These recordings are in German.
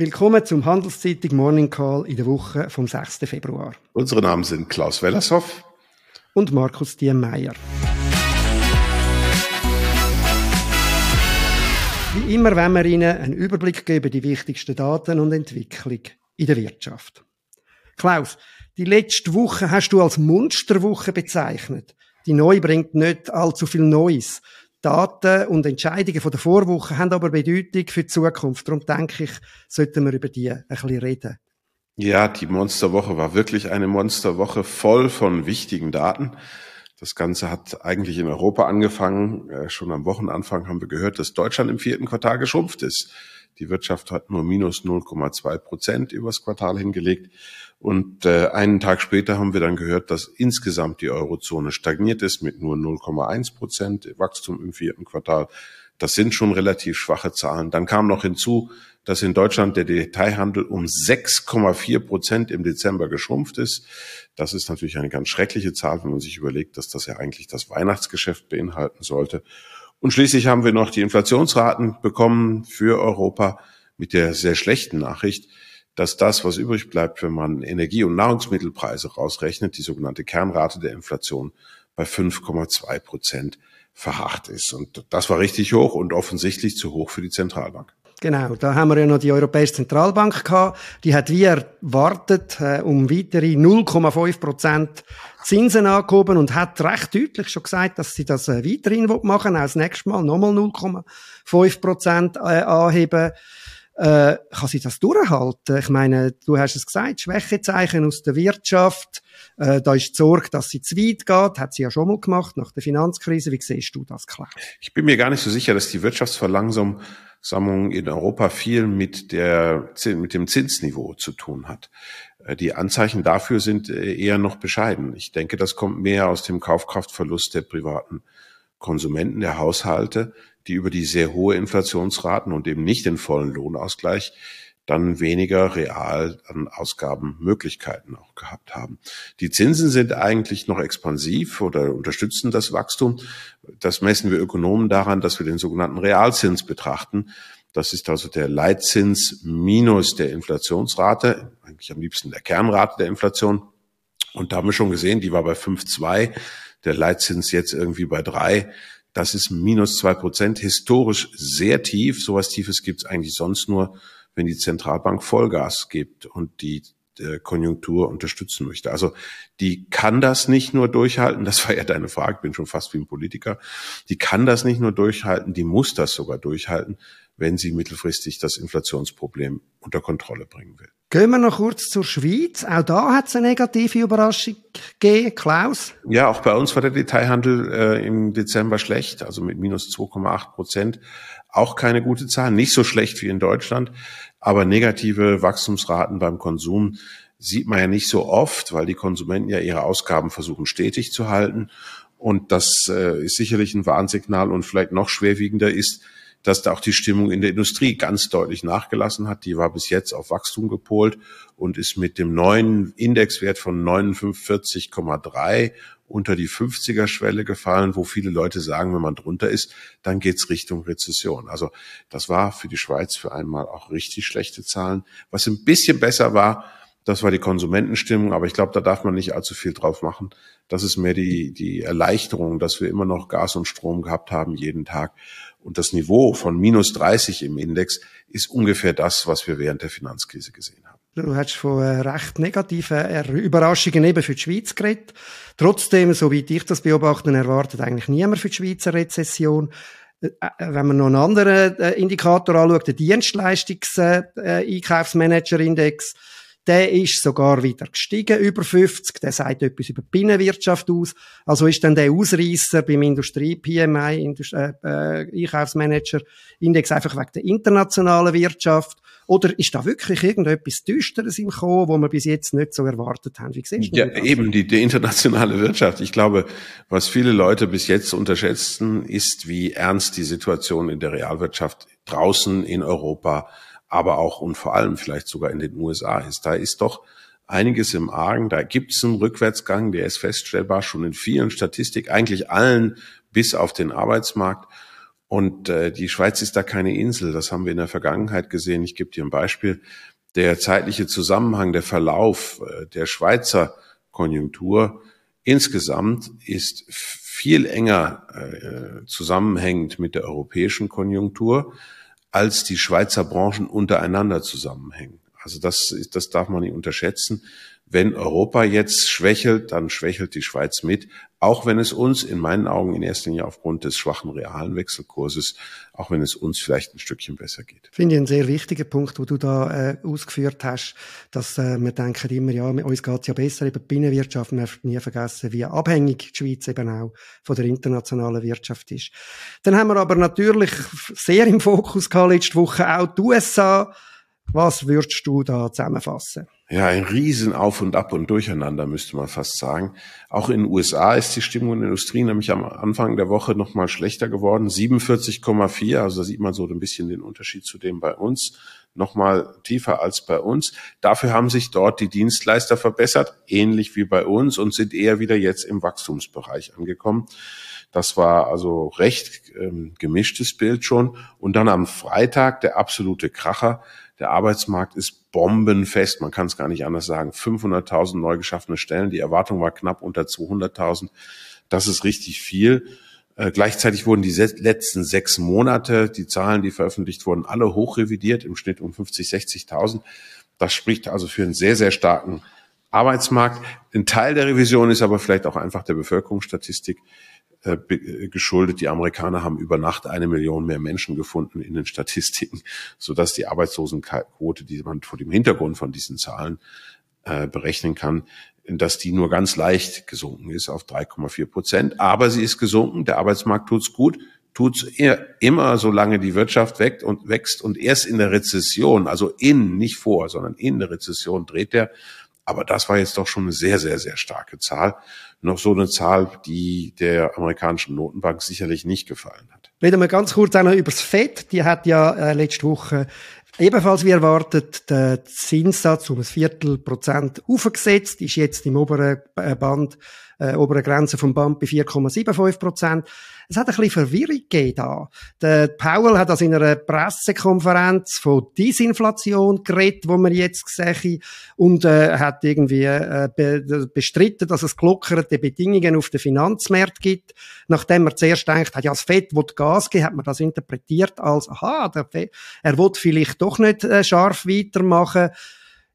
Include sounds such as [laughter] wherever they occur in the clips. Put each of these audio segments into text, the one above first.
Willkommen zum Handelszeitung Morning Call in der Woche vom 6. Februar. Unsere Namen sind Klaus Wellershoff und Markus Diemeyer. Wie immer wollen wir Ihnen einen Überblick geben über die wichtigsten Daten und Entwicklung in der Wirtschaft. Klaus, die letzte Woche hast du als Monsterwoche bezeichnet. Die neu bringt nicht allzu viel Neues. Daten und Entscheidungen von der Vorwoche haben aber Bedeutung für die Zukunft. Darum denke ich, sollten wir über die ein bisschen reden. Ja, die Monsterwoche war wirklich eine Monsterwoche voll von wichtigen Daten. Das Ganze hat eigentlich in Europa angefangen. Äh, schon am Wochenanfang haben wir gehört, dass Deutschland im vierten Quartal geschrumpft ist. Die Wirtschaft hat nur minus 0,2 Prozent übers Quartal hingelegt. Und äh, einen Tag später haben wir dann gehört, dass insgesamt die Eurozone stagniert ist mit nur 0,1 Prozent Wachstum im vierten Quartal. Das sind schon relativ schwache Zahlen. Dann kam noch hinzu, dass in Deutschland der Detailhandel um 6,4 Prozent im Dezember geschrumpft ist. Das ist natürlich eine ganz schreckliche Zahl, wenn man sich überlegt, dass das ja eigentlich das Weihnachtsgeschäft beinhalten sollte. Und schließlich haben wir noch die Inflationsraten bekommen für Europa mit der sehr schlechten Nachricht, dass das, was übrig bleibt, wenn man Energie- und Nahrungsmittelpreise rausrechnet, die sogenannte Kernrate der Inflation bei 5,2 Prozent verharrt ist. Und das war richtig hoch und offensichtlich zu hoch für die Zentralbank. Genau, da haben wir ja noch die Europäische Zentralbank gehabt. Die hat wie erwartet äh, um weitere 0,5 Prozent Zinsen angehoben und hat recht deutlich schon gesagt, dass sie das äh, weiterhin machen will, auch das nächste Mal nochmal 0,5 Prozent äh, anheben. Äh, kann sie das durchhalten? Ich meine, du hast es gesagt, Schwächezeichen aus der Wirtschaft. Äh, da ist die Sorge, dass sie zu weit geht. Hat sie ja schon mal gemacht nach der Finanzkrise. Wie siehst du das klar? Ich bin mir gar nicht so sicher, dass die Wirtschaftsverlangsamung in Europa viel mit der, mit dem Zinsniveau zu tun hat. Äh, die Anzeichen dafür sind äh, eher noch bescheiden. Ich denke, das kommt mehr aus dem Kaufkraftverlust der privaten Konsumenten, der Haushalte, die über die sehr hohe Inflationsraten und eben nicht den vollen Lohnausgleich dann weniger real an Ausgabenmöglichkeiten auch gehabt haben. Die Zinsen sind eigentlich noch expansiv oder unterstützen das Wachstum. Das messen wir Ökonomen daran, dass wir den sogenannten Realzins betrachten. Das ist also der Leitzins minus der Inflationsrate, eigentlich am liebsten der Kernrate der Inflation. Und da haben wir schon gesehen, die war bei 5,2, der Leitzins jetzt irgendwie bei drei. Das ist minus zwei Prozent, historisch sehr tief. Sowas Tiefes gibt es eigentlich sonst nur, wenn die Zentralbank Vollgas gibt und die äh, Konjunktur unterstützen möchte. Also die kann das nicht nur durchhalten, das war ja deine Frage, bin schon fast wie ein Politiker, die kann das nicht nur durchhalten, die muss das sogar durchhalten, wenn sie mittelfristig das Inflationsproblem unter Kontrolle bringen will. Gehen wir noch kurz zur Schweiz. Auch da hat es eine negative Überraschung gegeben, Klaus. Ja, auch bei uns war der Detailhandel äh, im Dezember schlecht, also mit minus 2,8 Prozent. Auch keine gute Zahl, nicht so schlecht wie in Deutschland, aber negative Wachstumsraten beim Konsum sieht man ja nicht so oft, weil die Konsumenten ja ihre Ausgaben versuchen stetig zu halten. Und das äh, ist sicherlich ein Warnsignal und vielleicht noch schwerwiegender ist, dass da auch die Stimmung in der Industrie ganz deutlich nachgelassen hat. Die war bis jetzt auf Wachstum gepolt und ist mit dem neuen Indexwert von 49,3 unter die 50er-Schwelle gefallen, wo viele Leute sagen, wenn man drunter ist, dann geht's Richtung Rezession. Also das war für die Schweiz für einmal auch richtig schlechte Zahlen. Was ein bisschen besser war, das war die Konsumentenstimmung, aber ich glaube, da darf man nicht allzu viel drauf machen. Das ist mehr die, die Erleichterung, dass wir immer noch Gas und Strom gehabt haben jeden Tag. Und das Niveau von minus 30 im Index ist ungefähr das, was wir während der Finanzkrise gesehen haben. Du hast von äh, recht negativen äh, Überraschungen eben für die Schweiz geredet. Trotzdem, so wie ich das beobachte, erwartet eigentlich niemand für die Schweizer Rezession. Äh, wenn man noch einen anderen Indikator anschaut, den Dienstleistungs-Einkaufsmanager-Index, der ist sogar wieder gestiegen, über 50. Der sagt etwas über die Binnenwirtschaft aus. Also ist dann der Ausreißer beim Industrie-PMI, Indust äh, äh, Einkaufsmanager-Index einfach wegen der internationalen Wirtschaft? Oder ist da wirklich irgendetwas Düsteres im Kommen, wo wir bis jetzt nicht so erwartet haben? Wie siehst du ja, das? eben, die, die internationale Wirtschaft. Ich glaube, was viele Leute bis jetzt unterschätzen, ist, wie ernst die Situation in der Realwirtschaft draußen in Europa aber auch und vor allem vielleicht sogar in den USA ist. Da ist doch einiges im Argen. Da gibt es einen Rückwärtsgang, der ist feststellbar, schon in vielen Statistik, eigentlich allen bis auf den Arbeitsmarkt. Und äh, die Schweiz ist da keine Insel. Das haben wir in der Vergangenheit gesehen. Ich gebe dir ein Beispiel. Der zeitliche Zusammenhang, der Verlauf äh, der Schweizer Konjunktur insgesamt ist viel enger äh, zusammenhängend mit der europäischen Konjunktur, als die Schweizer Branchen untereinander zusammenhängen. Also das, das darf man nicht unterschätzen. Wenn Europa jetzt schwächelt, dann schwächelt die Schweiz mit, auch wenn es uns in meinen Augen in erster Linie aufgrund des schwachen realen Wechselkurses, auch wenn es uns vielleicht ein Stückchen besser geht. Finde ich einen sehr wichtigen Punkt, wo du da äh, ausgeführt hast, dass äh, wir denken immer, ja, uns geht's ja besser, eben die Binnenwirtschaft, man darf nie vergessen, wie abhängig die Schweiz eben auch von der internationalen Wirtschaft ist. Dann haben wir aber natürlich sehr im Fokus gehabt letzte Woche auch die USA, was würdest du da zusammenfassen? Ja, ein Riesen auf und ab und durcheinander, müsste man fast sagen. Auch in den USA ist die Stimmung in der Industrie nämlich am Anfang der Woche nochmal schlechter geworden. 47,4, also da sieht man so ein bisschen den Unterschied zu dem bei uns. Nochmal tiefer als bei uns. Dafür haben sich dort die Dienstleister verbessert, ähnlich wie bei uns und sind eher wieder jetzt im Wachstumsbereich angekommen. Das war also recht ähm, gemischtes Bild schon. Und dann am Freitag der absolute Kracher der Arbeitsmarkt ist bombenfest, man kann es gar nicht anders sagen. 500.000 neu geschaffene Stellen, die Erwartung war knapp unter 200.000. Das ist richtig viel. Äh, gleichzeitig wurden die letzten sechs Monate, die Zahlen, die veröffentlicht wurden, alle hochrevidiert, im Schnitt um 50, 60.000. Das spricht also für einen sehr, sehr starken Arbeitsmarkt. Ein Teil der Revision ist aber vielleicht auch einfach der Bevölkerungsstatistik. Äh, geschuldet. Die Amerikaner haben über Nacht eine Million mehr Menschen gefunden in den Statistiken, so dass die Arbeitslosenquote, die man vor dem Hintergrund von diesen Zahlen äh, berechnen kann, dass die nur ganz leicht gesunken ist auf 3,4 Prozent. Aber sie ist gesunken. Der Arbeitsmarkt tut's gut tut's immer, solange die Wirtschaft wächst und wächst und erst in der Rezession, also in, nicht vor, sondern in der Rezession dreht der. Aber das war jetzt doch schon eine sehr, sehr, sehr starke Zahl. Noch so eine Zahl, die der amerikanischen Notenbank sicherlich nicht gefallen hat. Reden wir ganz kurz auch noch über das FED. Die hat ja äh, letzte Woche ebenfalls wie erwartet den Zinssatz um ein Viertelprozent aufgesetzt, ist jetzt im oberen äh, Band, äh, oberen Grenze vom Band bei 4,75 Prozent. Es hat ein bisschen Verwirrung gegeben da. Der Powell hat also in einer Pressekonferenz von Disinflation geredet, wo man jetzt sehe, und äh, hat irgendwie äh, be bestritten, dass es gelockerte Bedingungen auf den Finanzmarkt gibt. Nachdem man zuerst denkt, hat ja das Fett will Gas geben, hat man das interpretiert als, aha, der Fett, er will vielleicht doch nicht äh, scharf weitermachen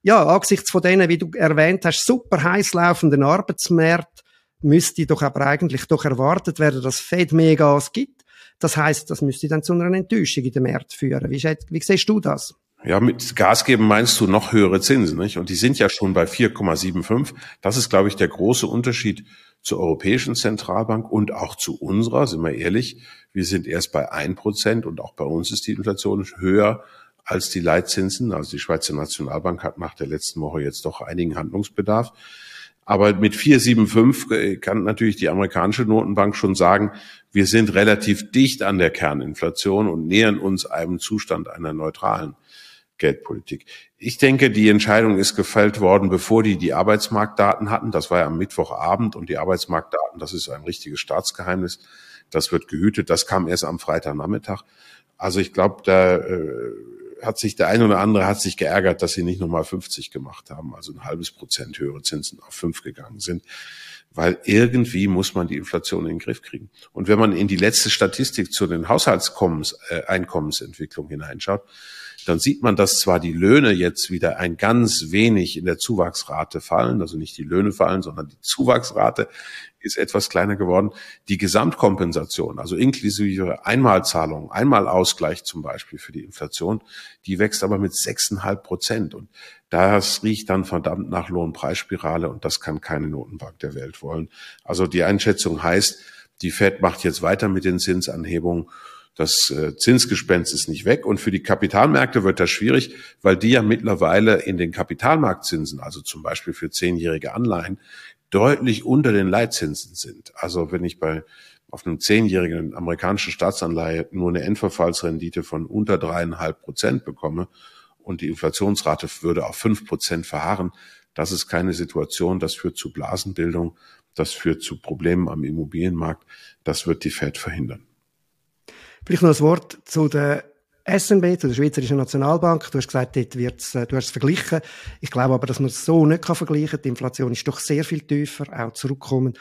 ja, angesichts von denen, wie du erwähnt hast, super heiß laufenden Arbeitsmärkten, müsste doch aber eigentlich doch erwartet werden, dass Fed mehr Gas gibt. Das heißt, das müsste dann zu einer Enttäuschung in den Märkten führen. Wie, wie siehst du das? Ja, mit Gas geben meinst du noch höhere Zinsen, nicht? Und die sind ja schon bei 4,75. Das ist, glaube ich, der große Unterschied zur Europäischen Zentralbank und auch zu unserer, sind wir ehrlich. Wir sind erst bei 1% und auch bei uns ist die Inflation höher als die Leitzinsen. Also die Schweizer Nationalbank hat nach der letzten Woche jetzt doch einigen Handlungsbedarf. Aber mit 4,75 kann natürlich die amerikanische Notenbank schon sagen, wir sind relativ dicht an der Kerninflation und nähern uns einem Zustand einer neutralen Geldpolitik. Ich denke, die Entscheidung ist gefällt worden, bevor die die Arbeitsmarktdaten hatten. Das war ja am Mittwochabend und die Arbeitsmarktdaten, das ist ein richtiges Staatsgeheimnis. Das wird gehütet. Das kam erst am Freitagnachmittag. Also ich glaube, da äh, hat sich der eine oder andere hat sich geärgert, dass sie nicht nochmal 50 gemacht haben, also ein halbes Prozent höhere Zinsen auf fünf gegangen sind. Weil irgendwie muss man die Inflation in den Griff kriegen. Und wenn man in die letzte Statistik zu den Haushaltseinkommensentwicklung hineinschaut, dann sieht man, dass zwar die Löhne jetzt wieder ein ganz wenig in der Zuwachsrate fallen, also nicht die Löhne fallen, sondern die Zuwachsrate ist etwas kleiner geworden. Die Gesamtkompensation, also inklusive Einmalzahlungen, Einmalausgleich zum Beispiel für die Inflation, die wächst aber mit sechseinhalb Prozent. Und das riecht dann verdammt nach Lohnpreisspirale und das kann keine Notenbank der Welt wollen. Also die Einschätzung heißt, die Fed macht jetzt weiter mit den Zinsanhebungen das äh, Zinsgespenst ist nicht weg und für die Kapitalmärkte wird das schwierig, weil die ja mittlerweile in den Kapitalmarktzinsen, also zum Beispiel für zehnjährige Anleihen, deutlich unter den Leitzinsen sind. Also wenn ich bei auf einem zehnjährigen amerikanischen Staatsanleihe nur eine Endverfallsrendite von unter dreieinhalb Prozent bekomme und die Inflationsrate würde auf fünf Prozent verharren, das ist keine Situation, das führt zu Blasenbildung, das führt zu Problemen am Immobilienmarkt, das wird die Fed verhindern. Vielleicht noch ein Wort zu der SNB, zu der Schweizerischen Nationalbank. Du hast gesagt, dort wird's, äh, du hast es verglichen. Ich glaube aber, dass man es so nicht kann vergleichen kann. Die Inflation ist doch sehr viel tiefer, auch zurückkommen.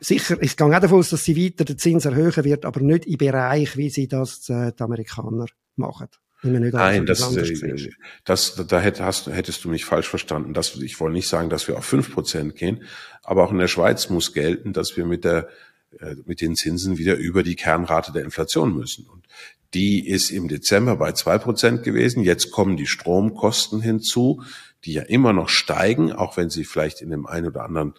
Sicher, ich gehe auch davon aus, dass sie weiter den Zins erhöhen wird, aber nicht im Bereich, wie sie das äh, die Amerikaner machen. Nein, das, äh, das, da hättest, hättest du mich falsch verstanden. Das, ich wollte nicht sagen, dass wir auf fünf Prozent gehen, aber auch in der Schweiz muss gelten, dass wir mit der äh, mit den Zinsen wieder über die Kernrate der Inflation müssen. Und die ist im Dezember bei zwei Prozent gewesen. Jetzt kommen die Stromkosten hinzu, die ja immer noch steigen, auch wenn sie vielleicht in dem einen oder anderen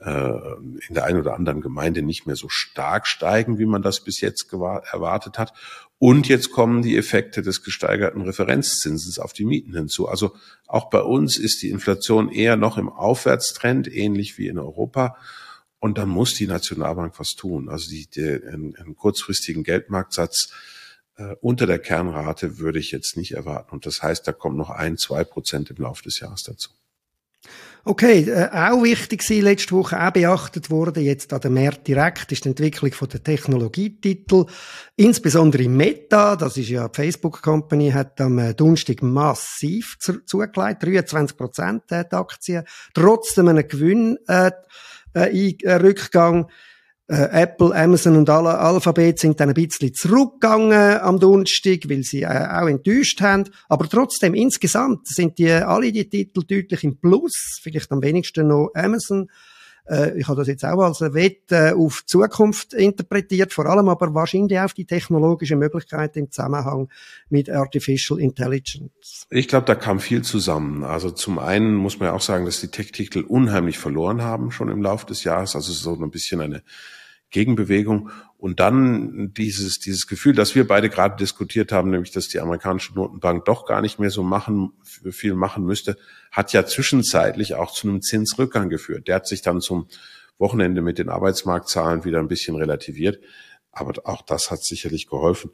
äh, in der einen oder anderen Gemeinde nicht mehr so stark steigen, wie man das bis jetzt erwartet hat. Und jetzt kommen die Effekte des gesteigerten Referenzzinsens auf die Mieten hinzu. Also auch bei uns ist die Inflation eher noch im Aufwärtstrend, ähnlich wie in Europa. Und dann muss die Nationalbank was tun. Also die, die, einen, einen kurzfristigen Geldmarktsatz äh, unter der Kernrate würde ich jetzt nicht erwarten. Und das heißt, da kommt noch ein, zwei Prozent im Laufe des Jahres dazu. Okay, äh, auch wichtig war letzte Woche, auch beachtet wurde, jetzt an der März direkt, ist die Entwicklung von der Technologietitel. Insbesondere Meta, das ist ja die Facebook-Company, hat am äh, Donnerstag massiv zu, zugelegt, 23 Prozent der Aktien, trotzdem einen Gewinn, äh, äh, äh Rückgang. Äh, Apple, Amazon und alle Alphabet sind dann ein bisschen zurückgegangen am Donnerstag, weil sie äh, auch enttäuscht haben. Aber trotzdem, insgesamt sind die, alle die Titel deutlich im Plus. Vielleicht am wenigsten noch Amazon. Äh, ich habe das jetzt auch als eine Wette auf Zukunft interpretiert, vor allem aber wahrscheinlich auf die technologischen Möglichkeiten im Zusammenhang mit Artificial Intelligence. Ich glaube, da kam viel zusammen. Also zum einen muss man ja auch sagen, dass die Tech-Titel unheimlich verloren haben schon im Laufe des Jahres. Also so ein bisschen eine Gegenbewegung. Und dann dieses, dieses Gefühl, das wir beide gerade diskutiert haben, nämlich, dass die amerikanische Notenbank doch gar nicht mehr so machen, viel machen müsste, hat ja zwischenzeitlich auch zu einem Zinsrückgang geführt. Der hat sich dann zum Wochenende mit den Arbeitsmarktzahlen wieder ein bisschen relativiert. Aber auch das hat sicherlich geholfen.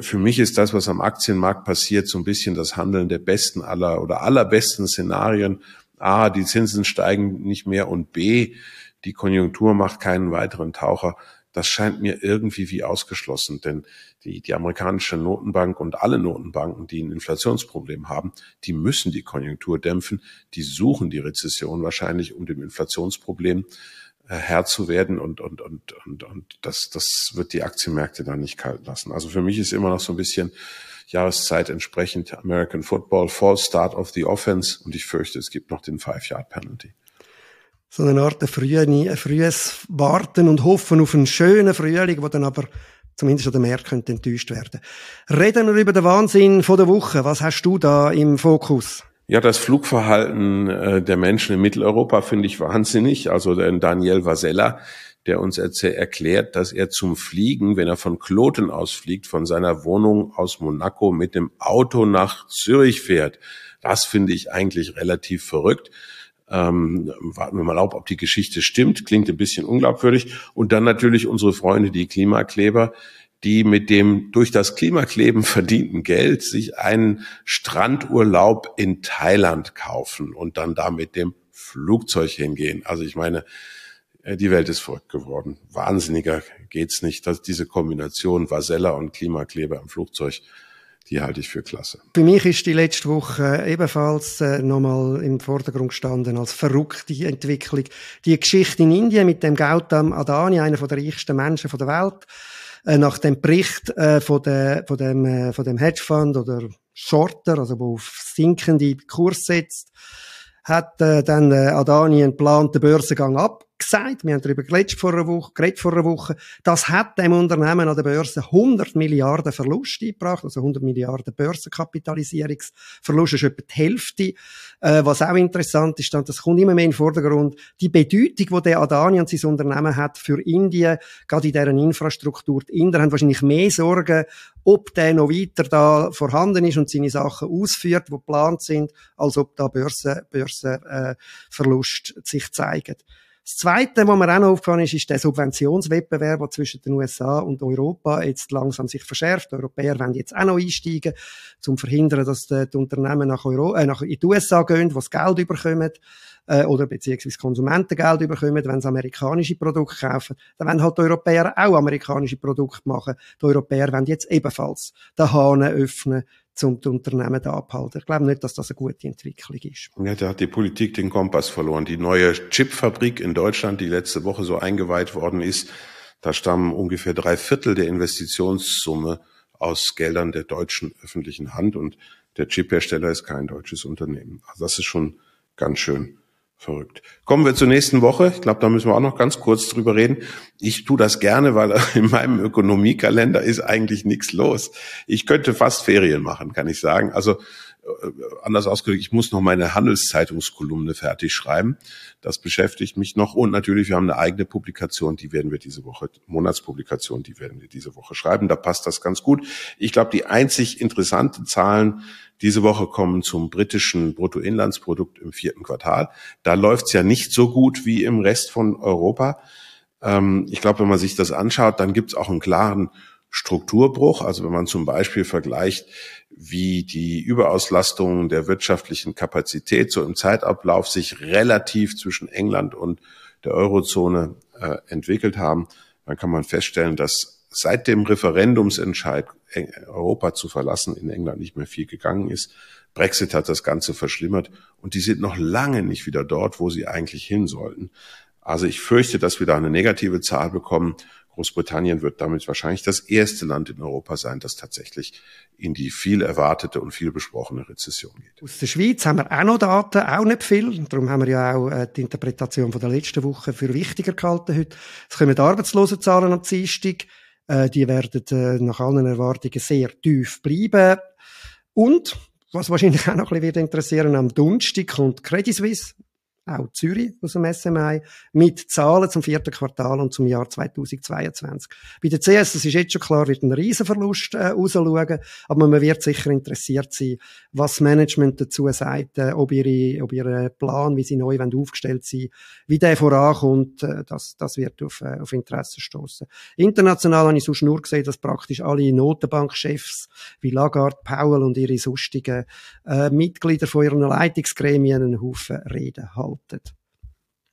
Für mich ist das, was am Aktienmarkt passiert, so ein bisschen das Handeln der besten aller oder allerbesten Szenarien. A, die Zinsen steigen nicht mehr und B, die Konjunktur macht keinen weiteren Taucher. Das scheint mir irgendwie wie ausgeschlossen, denn die, die amerikanische Notenbank und alle Notenbanken, die ein Inflationsproblem haben, die müssen die Konjunktur dämpfen, die suchen die Rezession wahrscheinlich, um dem Inflationsproblem äh, Herr zu werden und, und, und, und, und das, das wird die Aktienmärkte dann nicht kalt lassen. Also für mich ist immer noch so ein bisschen Jahreszeit entsprechend American Football, False Start of the Offense und ich fürchte, es gibt noch den Five-Yard-Penalty so eine Art frühe, frühes Warten und Hoffen auf einen schönen Frühling, wo dann aber zumindest an der Meer könnte enttäuscht werden. Reden wir über den Wahnsinn von der Woche. Was hast du da im Fokus? Ja, das Flugverhalten äh, der Menschen in Mitteleuropa finde ich wahnsinnig. Also Daniel Vasella, der uns erklärt, dass er zum Fliegen, wenn er von Kloten ausfliegt, von seiner Wohnung aus Monaco mit dem Auto nach Zürich fährt. Das finde ich eigentlich relativ verrückt. Ähm, warten wir mal auf, ob die Geschichte stimmt. Klingt ein bisschen unglaubwürdig. Und dann natürlich unsere Freunde, die Klimakleber, die mit dem durch das Klimakleben verdienten Geld sich einen Strandurlaub in Thailand kaufen und dann da mit dem Flugzeug hingehen. Also ich meine, die Welt ist verrückt geworden. Wahnsinniger geht's nicht, dass diese Kombination Vasella und Klimakleber im Flugzeug die halte ich für klasse. Für mich ist die letzte Woche ebenfalls äh, nochmal im Vordergrund gestanden als verrückte Entwicklung. Die Geschichte in Indien mit dem Gautam Adani, einer der reichsten Menschen der Welt, äh, nach dem Bericht äh, von, der, von, dem, äh, von dem Hedgefonds oder Shorter, also wo auf sinkende Kurs setzt, hat äh, dann äh, Adani einen geplanten Börsengang ab gesagt, wir haben darüber geredet vor einer Woche, geredet vor einer Woche, das hat dem Unternehmen an der Börse 100 Milliarden Verlust eingebracht, also 100 Milliarden Börsenkapitalisierungsverlust, ist etwa die Hälfte. Äh, was auch interessant ist, das kommt immer mehr in den Vordergrund, die Bedeutung, die der Adani und sein Unternehmen hat für Indien, gerade in deren Infrastruktur. Die Inder haben wahrscheinlich mehr Sorgen, ob der noch weiter da vorhanden ist und seine Sachen ausführt, die geplant sind, als ob da Börsenverlust Börse, äh, Verlust sich zeigen. Das Zweite, was mir auch noch aufgefallen ist, ist der Subventionswettbewerb, der zwischen den USA und Europa jetzt langsam sich verschärft. Die Europäer wollen jetzt auch noch einsteigen, um zu verhindern, dass die, die Unternehmen nach, Euro, äh, nach in die USA gehen, wo sie Geld überkommen äh, oder beziehungsweise Konsumenten Geld überkommen, wenn sie amerikanische Produkte kaufen. Dann wollen halt die Europäer auch amerikanische Produkte machen. Die Europäer wollen jetzt ebenfalls den Hahn öffnen um die Unternehmen da abhalten. Ich glaube nicht, dass das eine gute Entwicklung ist. Ja, da hat die Politik den Kompass verloren. Die neue Chipfabrik in Deutschland, die letzte Woche so eingeweiht worden ist, da stammen ungefähr drei Viertel der Investitionssumme aus Geldern der deutschen öffentlichen Hand und der Chiphersteller ist kein deutsches Unternehmen. Also das ist schon ganz schön Verrückt. Kommen wir zur nächsten Woche. Ich glaube, da müssen wir auch noch ganz kurz drüber reden. Ich tue das gerne, weil [laughs] in meinem Ökonomiekalender ist eigentlich nichts los. Ich könnte fast Ferien machen, kann ich sagen. Also anders ausgedrückt, ich muss noch meine Handelszeitungskolumne fertig schreiben. Das beschäftigt mich noch. Und natürlich, wir haben eine eigene Publikation, die werden wir diese Woche, Monatspublikation, die werden wir diese Woche schreiben. Da passt das ganz gut. Ich glaube, die einzig interessanten Zahlen diese Woche kommen zum britischen Bruttoinlandsprodukt im vierten Quartal. Da läuft's ja nicht so gut wie im Rest von Europa. Ähm, ich glaube, wenn man sich das anschaut, dann gibt's auch einen klaren Strukturbruch. Also wenn man zum Beispiel vergleicht, wie die Überauslastung der wirtschaftlichen Kapazität so im Zeitablauf sich relativ zwischen England und der Eurozone äh, entwickelt haben, dann kann man feststellen, dass seit dem Referendumsentscheid Europa zu verlassen in England nicht mehr viel gegangen ist. Brexit hat das Ganze verschlimmert und die sind noch lange nicht wieder dort, wo sie eigentlich hin sollten. Also ich fürchte, dass wir da eine negative Zahl bekommen. Großbritannien wird damit wahrscheinlich das erste Land in Europa sein, das tatsächlich in die viel erwartete und viel besprochene Rezession geht. Aus der Schweiz haben wir auch noch Daten, auch nicht viel. Darum haben wir ja auch äh, die Interpretation von der letzten Woche für wichtiger gehalten heute. Es kommen die Arbeitslosenzahlen am Dienstag. Äh, die werden äh, nach allen Erwartungen sehr tief bleiben. Und, was wahrscheinlich auch noch ein bisschen interessieren, am Donnerstag kommt Credit Suisse auch Zürich aus dem SMI, mit Zahlen zum vierten Quartal und zum Jahr 2022. Bei der CS, das ist jetzt schon klar, wird ein Riesenverlust äh, rausschauen, aber man wird sicher interessiert sein, was Management dazu sagt, äh, ob, ihre, ob ihr Plan, wie sie neu aufgestellt sind, wie der vorankommt, äh, das, das wird auf, äh, auf Interesse stoßen. International habe ich sonst nur gesehen, dass praktisch alle Notenbankchefs wie Lagarde, Powell und ihre sonstigen äh, Mitglieder von ihren Leitungsgremien einen Haufen Reden halten behauptet.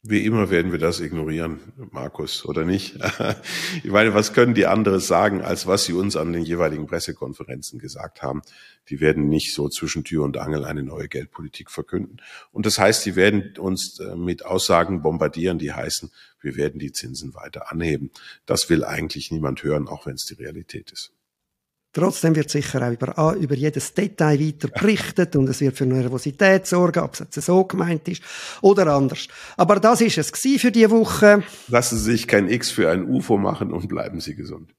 Wie immer werden wir das ignorieren, Markus, oder nicht? [laughs] Ich meine, was können die anderes sagen, als was sie uns an den jeweiligen Pressekonferenzen gesagt haben? Die werden nicht so zwischen Tür und Angel eine neue Geldpolitik verkünden. Und das heißt, die werden uns äh, mit Aussagen bombardieren, die heißen, wir werden die Zinsen weiter anheben. Das will eigentlich niemand hören, auch wenn es die Realität ist. Trotzdem wird sicher auch über, über jedes Detail weiter berichtet und es wird für Nervosität sorgen, ob es jetzt so gemeint ist oder anders. Aber das ist es für diese Woche. Lassen Sie sich kein X für ein UFO machen und bleiben Sie gesund.